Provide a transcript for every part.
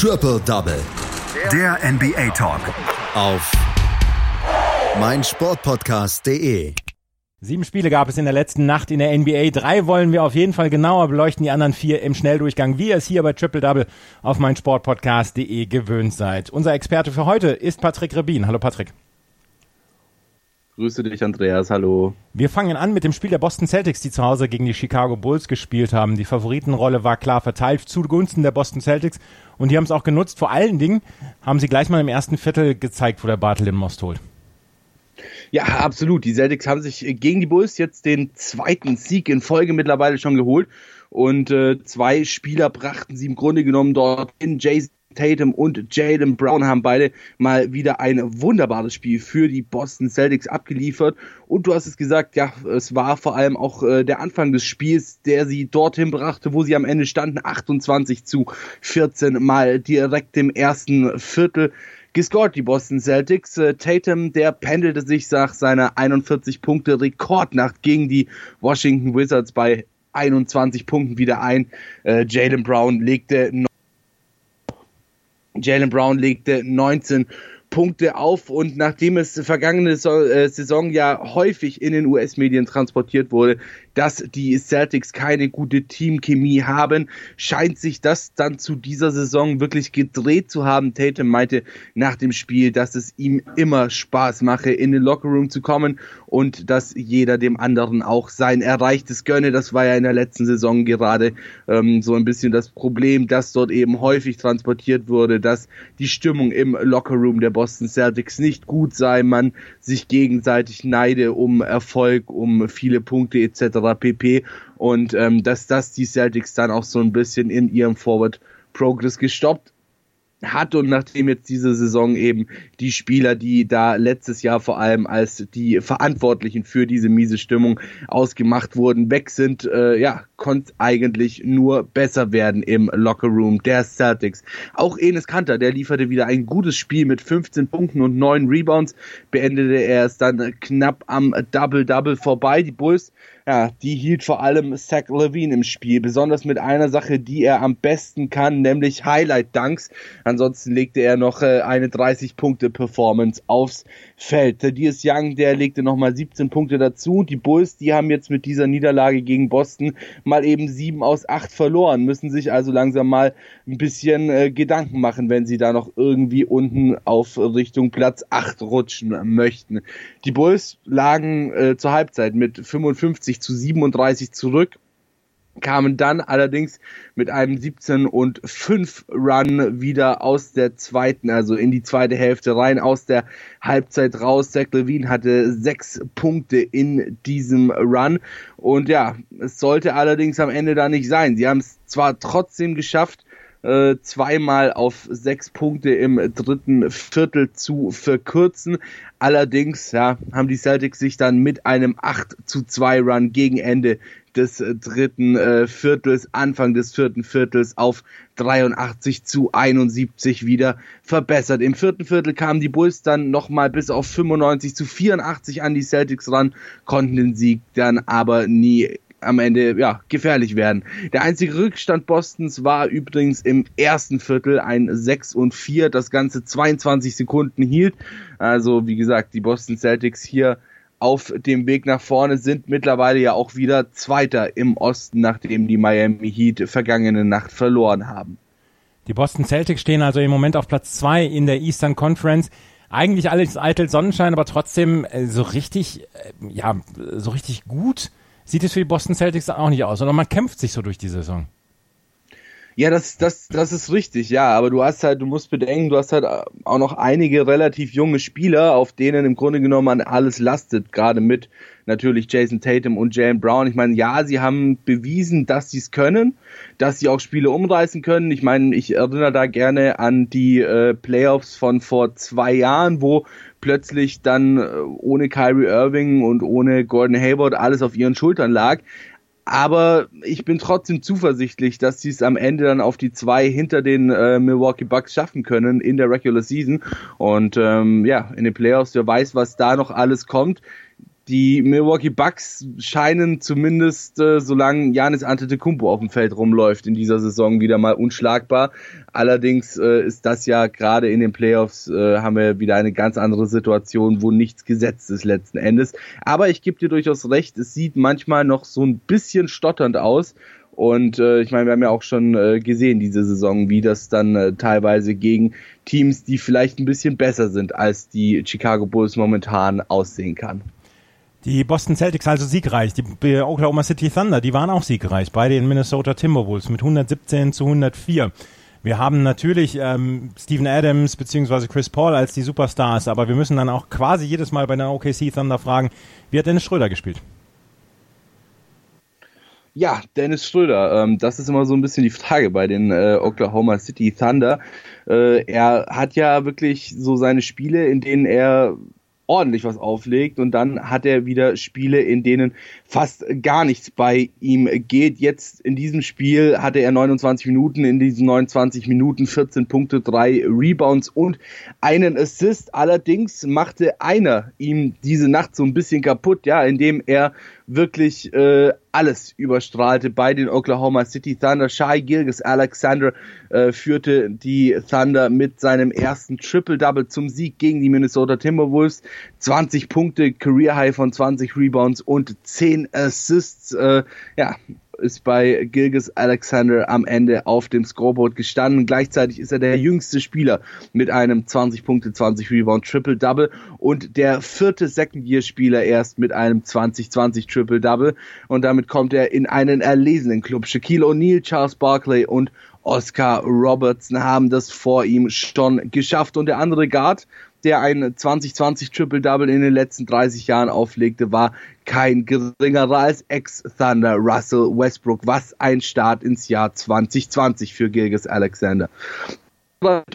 Triple Double. Der NBA Talk. Auf meinsportpodcast.de. Sieben Spiele gab es in der letzten Nacht in der NBA. Drei wollen wir auf jeden Fall genauer beleuchten, die anderen vier im Schnelldurchgang, wie ihr es hier bei Triple Double auf meinsportpodcast.de gewöhnt seid. Unser Experte für heute ist Patrick Rebin. Hallo Patrick. Grüße dich, Andreas. Hallo. Wir fangen an mit dem Spiel der Boston Celtics, die zu Hause gegen die Chicago Bulls gespielt haben. Die Favoritenrolle war klar verteilt zugunsten der Boston Celtics und die haben es auch genutzt. Vor allen Dingen haben sie gleich mal im ersten Viertel gezeigt, wo der Bartel den Most holt. Ja, absolut. Die Celtics haben sich gegen die Bulls jetzt den zweiten Sieg in Folge mittlerweile schon geholt. Und äh, zwei Spieler brachten sie im Grunde genommen dorthin. Jason Tatum und Jalen Brown haben beide mal wieder ein wunderbares Spiel für die Boston Celtics abgeliefert. Und du hast es gesagt, ja, es war vor allem auch äh, der Anfang des Spiels, der sie dorthin brachte, wo sie am Ende standen, 28 zu 14 mal direkt im ersten Viertel gescored, die Boston Celtics. Äh, Tatum, der pendelte sich nach seiner 41 Punkte Rekordnacht gegen die Washington Wizards bei 21 Punkten wieder ein. Äh, Jalen Brown legte Jalen Brown legte 19 Punkte auf und nachdem es vergangene äh, Saison ja häufig in den US-Medien transportiert wurde, dass die Celtics keine gute Teamchemie haben, scheint sich das dann zu dieser Saison wirklich gedreht zu haben. Tatum meinte nach dem Spiel, dass es ihm immer Spaß mache, in den Lockerroom zu kommen und dass jeder dem anderen auch sein Erreichtes gönne. Das war ja in der letzten Saison gerade ähm, so ein bisschen das Problem, dass dort eben häufig transportiert wurde, dass die Stimmung im Lockerroom der Boston Celtics nicht gut sei, man sich gegenseitig neide um Erfolg, um viele Punkte etc pp. Und ähm, dass das die Celtics dann auch so ein bisschen in ihrem Forward Progress gestoppt hat und nachdem jetzt diese Saison eben die Spieler, die da letztes Jahr vor allem als die Verantwortlichen für diese miese Stimmung ausgemacht wurden, weg sind, äh, ja, konnte eigentlich nur besser werden im Lockerroom der Celtics. Auch Enes Kanter, der lieferte wieder ein gutes Spiel mit 15 Punkten und 9 Rebounds, beendete er es dann knapp am Double-Double vorbei. Die Bulls ja, die hielt vor allem Zach Levine im Spiel, besonders mit einer Sache, die er am besten kann, nämlich Highlight-Dunks. Ansonsten legte er noch äh, eine 30-Punkte-Performance aufs Feld. Thaddeus Young, der legte nochmal 17 Punkte dazu. Die Bulls, die haben jetzt mit dieser Niederlage gegen Boston mal eben 7 aus 8 verloren, müssen sich also langsam mal ein bisschen äh, Gedanken machen, wenn sie da noch irgendwie unten auf Richtung Platz 8 rutschen möchten. Die Bulls lagen äh, zur Halbzeit mit 55 zu 37 zurück kamen dann allerdings mit einem 17 und 5 Run wieder aus der zweiten, also in die zweite Hälfte rein, aus der Halbzeit raus. Zach Levine hatte sechs Punkte in diesem Run und ja, es sollte allerdings am Ende da nicht sein. Sie haben es zwar trotzdem geschafft, äh, zweimal auf sechs Punkte im dritten Viertel zu verkürzen. Allerdings ja, haben die Celtics sich dann mit einem 8 zu 2 Run gegen Ende des dritten äh, Viertels, Anfang des vierten Viertels auf 83 zu 71 wieder verbessert. Im vierten Viertel kamen die Bulls dann nochmal bis auf 95 zu 84 an die Celtics ran, konnten den Sieg dann aber nie am Ende ja gefährlich werden. Der einzige Rückstand Bostons war übrigens im ersten Viertel ein 6 und 4, das ganze 22 Sekunden hielt. Also wie gesagt, die Boston Celtics hier auf dem Weg nach vorne sind mittlerweile ja auch wieder Zweiter im Osten, nachdem die Miami Heat vergangene Nacht verloren haben. Die Boston Celtics stehen also im Moment auf Platz 2 in der Eastern Conference. Eigentlich alles eitel Sonnenschein, aber trotzdem äh, so richtig, äh, ja, so richtig gut sieht es für die Boston Celtics auch nicht aus, sondern man kämpft sich so durch die Saison. Ja, das, das, das ist richtig, ja. Aber du hast halt, du musst bedenken, du hast halt auch noch einige relativ junge Spieler, auf denen im Grunde genommen alles lastet, gerade mit natürlich Jason Tatum und Jalen Brown. Ich meine, ja, sie haben bewiesen, dass sie es können, dass sie auch Spiele umreißen können. Ich meine, ich erinnere da gerne an die äh, Playoffs von vor zwei Jahren, wo plötzlich dann äh, ohne Kyrie Irving und ohne Gordon Hayward alles auf ihren Schultern lag. Aber ich bin trotzdem zuversichtlich, dass sie es am Ende dann auf die zwei hinter den äh, Milwaukee Bucks schaffen können in der Regular Season. Und ähm, ja, in den Playoffs, wer weiß, was da noch alles kommt die Milwaukee Bucks scheinen zumindest, äh, solange Janis Antetokounmpo auf dem Feld rumläuft, in dieser Saison wieder mal unschlagbar. Allerdings äh, ist das ja gerade in den Playoffs, äh, haben wir wieder eine ganz andere Situation, wo nichts gesetzt ist letzten Endes. Aber ich gebe dir durchaus recht, es sieht manchmal noch so ein bisschen stotternd aus. Und äh, ich meine, wir haben ja auch schon äh, gesehen diese Saison, wie das dann äh, teilweise gegen Teams, die vielleicht ein bisschen besser sind als die Chicago Bulls momentan aussehen kann. Die Boston Celtics also siegreich. Die Oklahoma City Thunder, die waren auch siegreich bei den Minnesota Timberwolves mit 117 zu 104. Wir haben natürlich ähm, Steven Adams bzw. Chris Paul als die Superstars, aber wir müssen dann auch quasi jedes Mal bei den OKC Thunder fragen, wie hat Dennis Schröder gespielt? Ja, Dennis Schröder, ähm, das ist immer so ein bisschen die Frage bei den äh, Oklahoma City Thunder. Äh, er hat ja wirklich so seine Spiele, in denen er ordentlich was auflegt und dann hat er wieder Spiele, in denen fast gar nichts bei ihm geht. Jetzt in diesem Spiel hatte er 29 Minuten, in diesen 29 Minuten 14 Punkte, drei Rebounds und einen Assist. Allerdings machte einer ihm diese Nacht so ein bisschen kaputt, ja, indem er wirklich äh, alles überstrahlte bei den Oklahoma City Thunder. Shai Gilgis Alexander äh, führte die Thunder mit seinem ersten Triple-Double zum Sieg gegen die Minnesota Timberwolves. 20 Punkte, Career High von 20 Rebounds und 10 Assists. Äh, ja, ist bei Gilgis Alexander am Ende auf dem Scoreboard gestanden. Gleichzeitig ist er der jüngste Spieler mit einem 20 Punkte, 20 Rebound Triple Double und der vierte Second-Year-Spieler erst mit einem 20-20 Triple Double und damit kommt er in einen erlesenen Club. Shaquille O'Neal, Charles Barkley und Oscar Robertson haben das vor ihm schon geschafft und der andere Guard, der ein 2020 Triple-Double in den letzten 30 Jahren auflegte, war kein geringerer als Ex-Thunder Russell Westbrook. Was ein Start ins Jahr 2020 für Gilgis Alexander.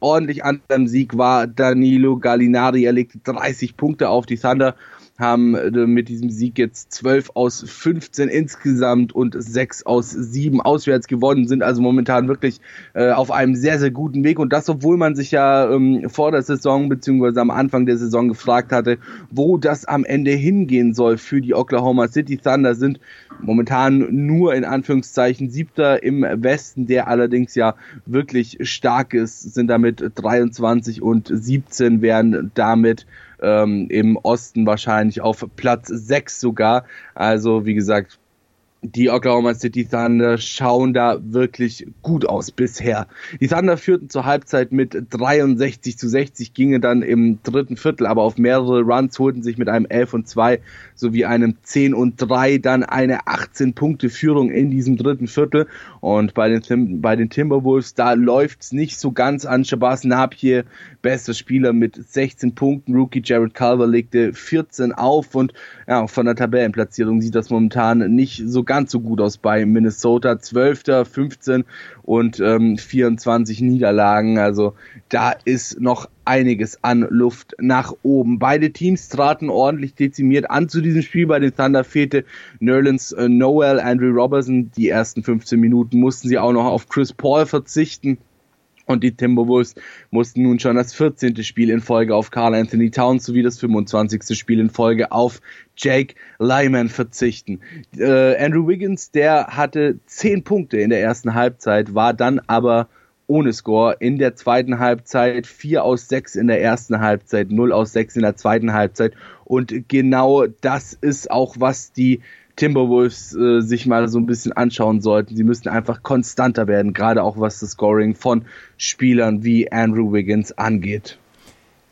Ordentlich an dem Sieg war Danilo Gallinari. Er legte 30 Punkte auf die Thunder haben äh, mit diesem Sieg jetzt 12 aus 15 insgesamt und 6 aus 7 auswärts gewonnen, sind also momentan wirklich äh, auf einem sehr, sehr guten Weg. Und das, obwohl man sich ja ähm, vor der Saison beziehungsweise am Anfang der Saison gefragt hatte, wo das am Ende hingehen soll für die Oklahoma City Thunder, sind momentan nur in Anführungszeichen siebter im Westen, der allerdings ja wirklich stark ist, sind damit 23 und 17 werden damit ähm, im Osten wahrscheinlich auf Platz 6 sogar. Also wie gesagt, die Oklahoma City Thunder schauen da wirklich gut aus bisher. Die Thunder führten zur Halbzeit mit 63 zu 60, gingen dann im dritten Viertel aber auf mehrere Runs, holten sich mit einem 11 und 2 sowie einem 10 und 3 dann eine 18 Punkte Führung in diesem dritten Viertel und bei den, Tim bei den Timberwolves, da läuft's nicht so ganz an. Shabazz Napier, bester Spieler mit 16 Punkten. Rookie Jared Culver legte 14 auf und ja, von der Tabellenplatzierung sieht das momentan nicht so ganz so gut aus bei Minnesota. 12., 15 und ähm, 24 Niederlagen. Also da ist noch einiges an Luft nach oben. Beide Teams traten ordentlich dezimiert an zu diesem Spiel. Bei den Thunder fehlte Nerlens äh, Noel, Andrew Robertson. Die ersten 15 Minuten mussten sie auch noch auf Chris Paul verzichten. Und die Timberwolves mussten nun schon das 14. Spiel in Folge auf Carl Anthony Towns sowie das 25. Spiel in Folge auf Jake Lyman verzichten. Äh, Andrew Wiggins, der hatte 10 Punkte in der ersten Halbzeit, war dann aber ohne Score in der zweiten Halbzeit, 4 aus 6 in der ersten Halbzeit, 0 aus 6 in der zweiten Halbzeit. Und genau das ist auch, was die Timberwolves äh, sich mal so ein bisschen anschauen sollten. Sie müssten einfach konstanter werden, gerade auch was das Scoring von Spielern wie Andrew Wiggins angeht.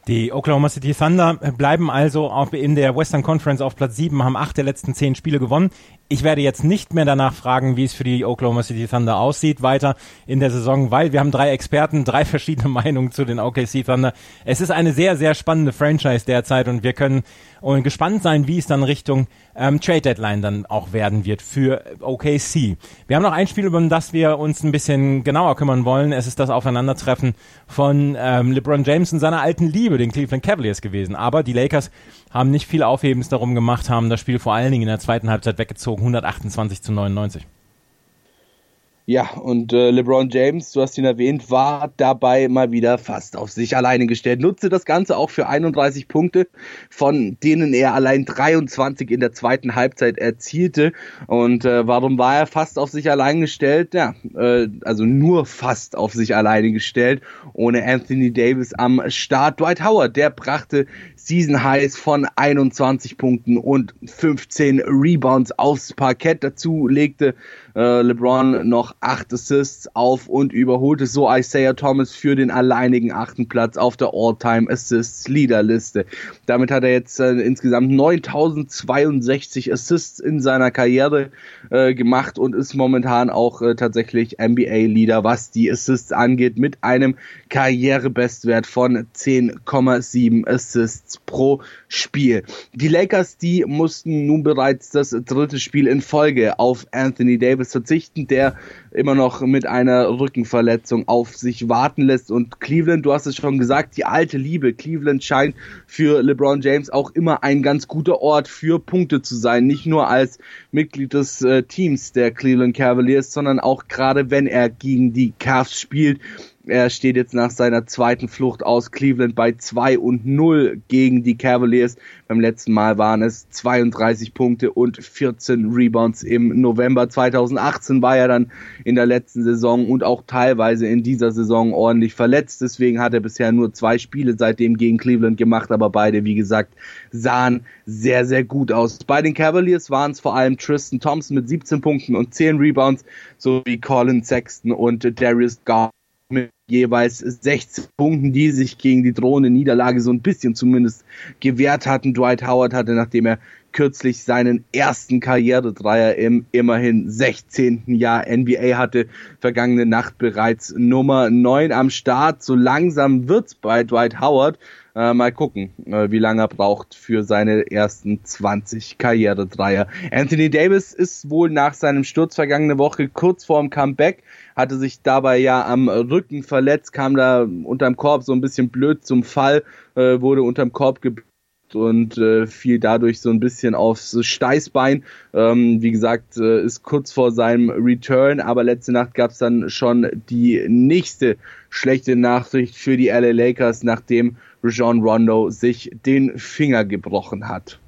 Die Oklahoma City Thunder bleiben also in der Western Conference auf Platz 7, haben acht der letzten zehn Spiele gewonnen. Ich werde jetzt nicht mehr danach fragen, wie es für die Oklahoma City Thunder aussieht weiter in der Saison, weil wir haben drei Experten, drei verschiedene Meinungen zu den OKC Thunder. Es ist eine sehr, sehr spannende Franchise derzeit und wir können und gespannt sein, wie es dann Richtung ähm, Trade Deadline dann auch werden wird für OKC. Wir haben noch ein Spiel, um das wir uns ein bisschen genauer kümmern wollen. Es ist das Aufeinandertreffen von ähm, LeBron James und seiner alten Liebe, den Cleveland Cavaliers gewesen. Aber die Lakers haben nicht viel Aufhebens darum gemacht, haben das Spiel vor allen Dingen in der zweiten Halbzeit weggezogen, 128 zu 99. Ja, und äh, LeBron James, du hast ihn erwähnt, war dabei mal wieder fast auf sich alleine gestellt. Nutze das Ganze auch für 31 Punkte, von denen er allein 23 in der zweiten Halbzeit erzielte. Und äh, warum war er fast auf sich allein gestellt? Ja, äh, also nur fast auf sich alleine gestellt, ohne Anthony Davis am Start. Dwight Howard, der brachte Season Highs von 21 Punkten und 15 Rebounds aufs Parkett. Dazu legte äh, LeBron noch acht Assists auf und überholte so Isaiah Thomas für den alleinigen achten Platz auf der All-Time Assists Leaderliste. Damit hat er jetzt äh, insgesamt 9062 Assists in seiner Karriere äh, gemacht und ist momentan auch äh, tatsächlich NBA Leader, was die Assists angeht, mit einem Karrierebestwert von 10,7 Assists pro Spiel. Die Lakers, die mussten nun bereits das dritte Spiel in Folge auf Anthony Davis verzichten, der immer noch mit einer Rückenverletzung auf sich warten lässt. Und Cleveland, du hast es schon gesagt, die alte Liebe. Cleveland scheint für LeBron James auch immer ein ganz guter Ort für Punkte zu sein. Nicht nur als Mitglied des äh, Teams der Cleveland Cavaliers, sondern auch gerade wenn er gegen die Cavs spielt er steht jetzt nach seiner zweiten Flucht aus Cleveland bei 2 und 0 gegen die Cavaliers. Beim letzten Mal waren es 32 Punkte und 14 Rebounds. Im November 2018 war er dann in der letzten Saison und auch teilweise in dieser Saison ordentlich verletzt. Deswegen hat er bisher nur zwei Spiele seitdem gegen Cleveland gemacht, aber beide, wie gesagt, sahen sehr, sehr gut aus. Bei den Cavaliers waren es vor allem Tristan Thompson mit 17 Punkten und 10 Rebounds sowie Colin Sexton und Darius Garland mit jeweils 16 Punkten, die sich gegen die drohende Niederlage so ein bisschen zumindest gewehrt hatten. Dwight Howard hatte, nachdem er kürzlich seinen ersten Karrieredreier im immerhin 16. Jahr NBA hatte, vergangene Nacht bereits Nummer 9 am Start. So langsam wird's bei Dwight Howard. Äh, mal gucken, äh, wie lange er braucht für seine ersten 20 Karrieredreier. Anthony Davis ist wohl nach seinem Sturz vergangene Woche kurz vorm Comeback hatte sich dabei ja am Rücken verletzt, kam da unterm Korb so ein bisschen blöd zum Fall, äh, wurde unterm Korb geblockt und äh, fiel dadurch so ein bisschen aufs Steißbein. Ähm, wie gesagt, äh, ist kurz vor seinem Return, aber letzte Nacht gab es dann schon die nächste schlechte Nachricht für die LA Lakers, nachdem Rajon Rondo sich den Finger gebrochen hat.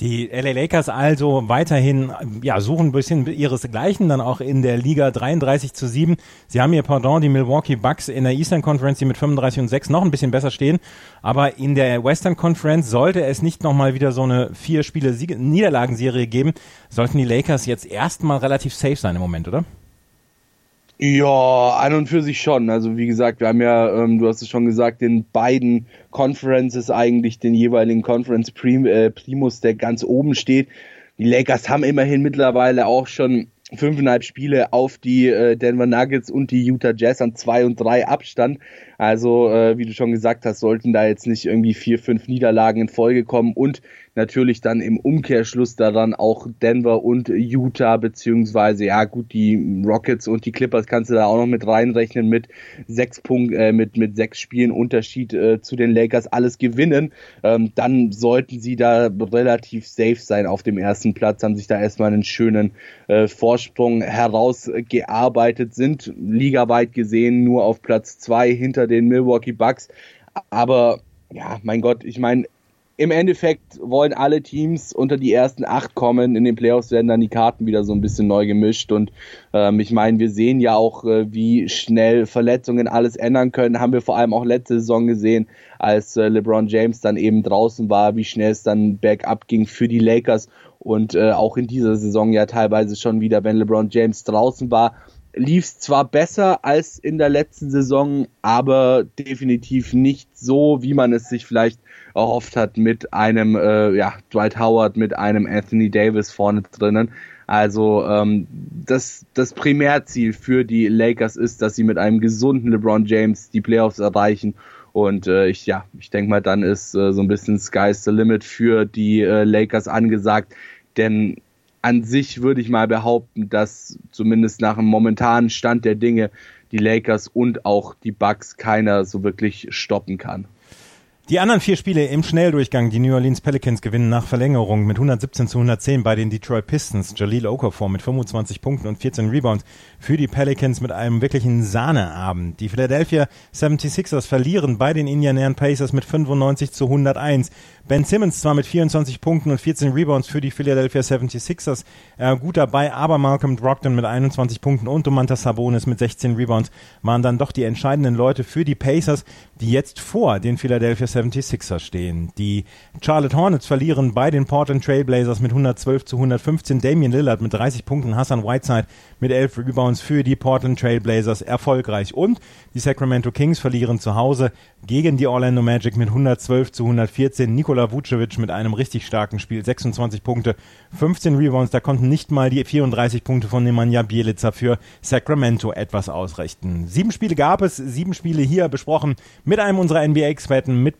Die LA Lakers also weiterhin ja, suchen ein bisschen ihresgleichen dann auch in der Liga 33 zu 7. Sie haben ihr Pardon, die Milwaukee Bucks in der Eastern Conference, die mit 35 und 6 noch ein bisschen besser stehen. Aber in der Western Conference sollte es nicht nochmal wieder so eine vier Spiele Niederlagenserie geben, sollten die Lakers jetzt erstmal relativ safe sein im Moment, oder? Ja, an und für sich schon. Also wie gesagt, wir haben ja, ähm, du hast es schon gesagt, in beiden Conferences eigentlich den jeweiligen Conference Prim äh, Primus, der ganz oben steht. Die Lakers haben immerhin mittlerweile auch schon fünfeinhalb Spiele auf die äh, Denver Nuggets und die Utah Jazz an zwei und drei Abstand. Also, äh, wie du schon gesagt hast, sollten da jetzt nicht irgendwie vier, fünf Niederlagen in Folge kommen und natürlich dann im Umkehrschluss daran auch Denver und Utah, beziehungsweise, ja gut, die Rockets und die Clippers kannst du da auch noch mit reinrechnen mit sechs Punkten, äh, mit, mit sechs Spielen Unterschied äh, zu den Lakers alles gewinnen. Ähm, dann sollten sie da relativ safe sein auf dem ersten Platz, haben sich da erstmal einen schönen äh, Vorsprung herausgearbeitet, sind ligaweit gesehen nur auf Platz zwei hinter den Milwaukee Bucks. Aber ja, mein Gott, ich meine, im Endeffekt wollen alle Teams unter die ersten acht kommen. In den Playoffs werden dann die Karten wieder so ein bisschen neu gemischt. Und ähm, ich meine, wir sehen ja auch, äh, wie schnell Verletzungen alles ändern können. Haben wir vor allem auch letzte Saison gesehen, als äh, LeBron James dann eben draußen war, wie schnell es dann bergab ging für die Lakers. Und äh, auch in dieser Saison ja teilweise schon wieder, wenn LeBron James draußen war, lief es zwar besser als in der letzten Saison, aber definitiv nicht so, wie man es sich vielleicht erhofft hat mit einem äh, ja, Dwight Howard, mit einem Anthony Davis vorne drinnen. Also ähm, das, das Primärziel für die Lakers ist, dass sie mit einem gesunden LeBron James die Playoffs erreichen. Und äh, ich, ja, ich denke mal, dann ist äh, so ein bisschen Sky's the Limit für die äh, Lakers angesagt. Denn an sich würde ich mal behaupten, dass zumindest nach dem momentanen Stand der Dinge die Lakers und auch die Bucks keiner so wirklich stoppen kann. Die anderen vier Spiele im Schnelldurchgang, die New Orleans Pelicans gewinnen nach Verlängerung mit 117 zu 110 bei den Detroit Pistons. Jaleel Okafor mit 25 Punkten und 14 Rebounds für die Pelicans mit einem wirklichen Sahneabend. Die Philadelphia 76ers verlieren bei den Indiana Pacers mit 95 zu 101. Ben Simmons zwar mit 24 Punkten und 14 Rebounds für die Philadelphia 76ers äh, gut dabei, aber Malcolm Brogdon mit 21 Punkten und Domantas Sabonis mit 16 Rebounds waren dann doch die entscheidenden Leute für die Pacers, die jetzt vor den Philadelphia 76ers stehen. Die Charlotte Hornets verlieren bei den Portland Trailblazers mit 112 zu 115. Damian Lillard mit 30 Punkten, Hassan Whiteside mit 11 Rebounds für die Portland Trailblazers erfolgreich. Und die Sacramento Kings verlieren zu Hause gegen die Orlando Magic mit 112 zu 114. Nikola Vucevic mit einem richtig starken Spiel, 26 Punkte, 15 Rebounds. Da konnten nicht mal die 34 Punkte von Nemanja Bielica für Sacramento etwas ausrichten. Sieben Spiele gab es, sieben Spiele hier besprochen mit einem unserer NBA-Experten, mit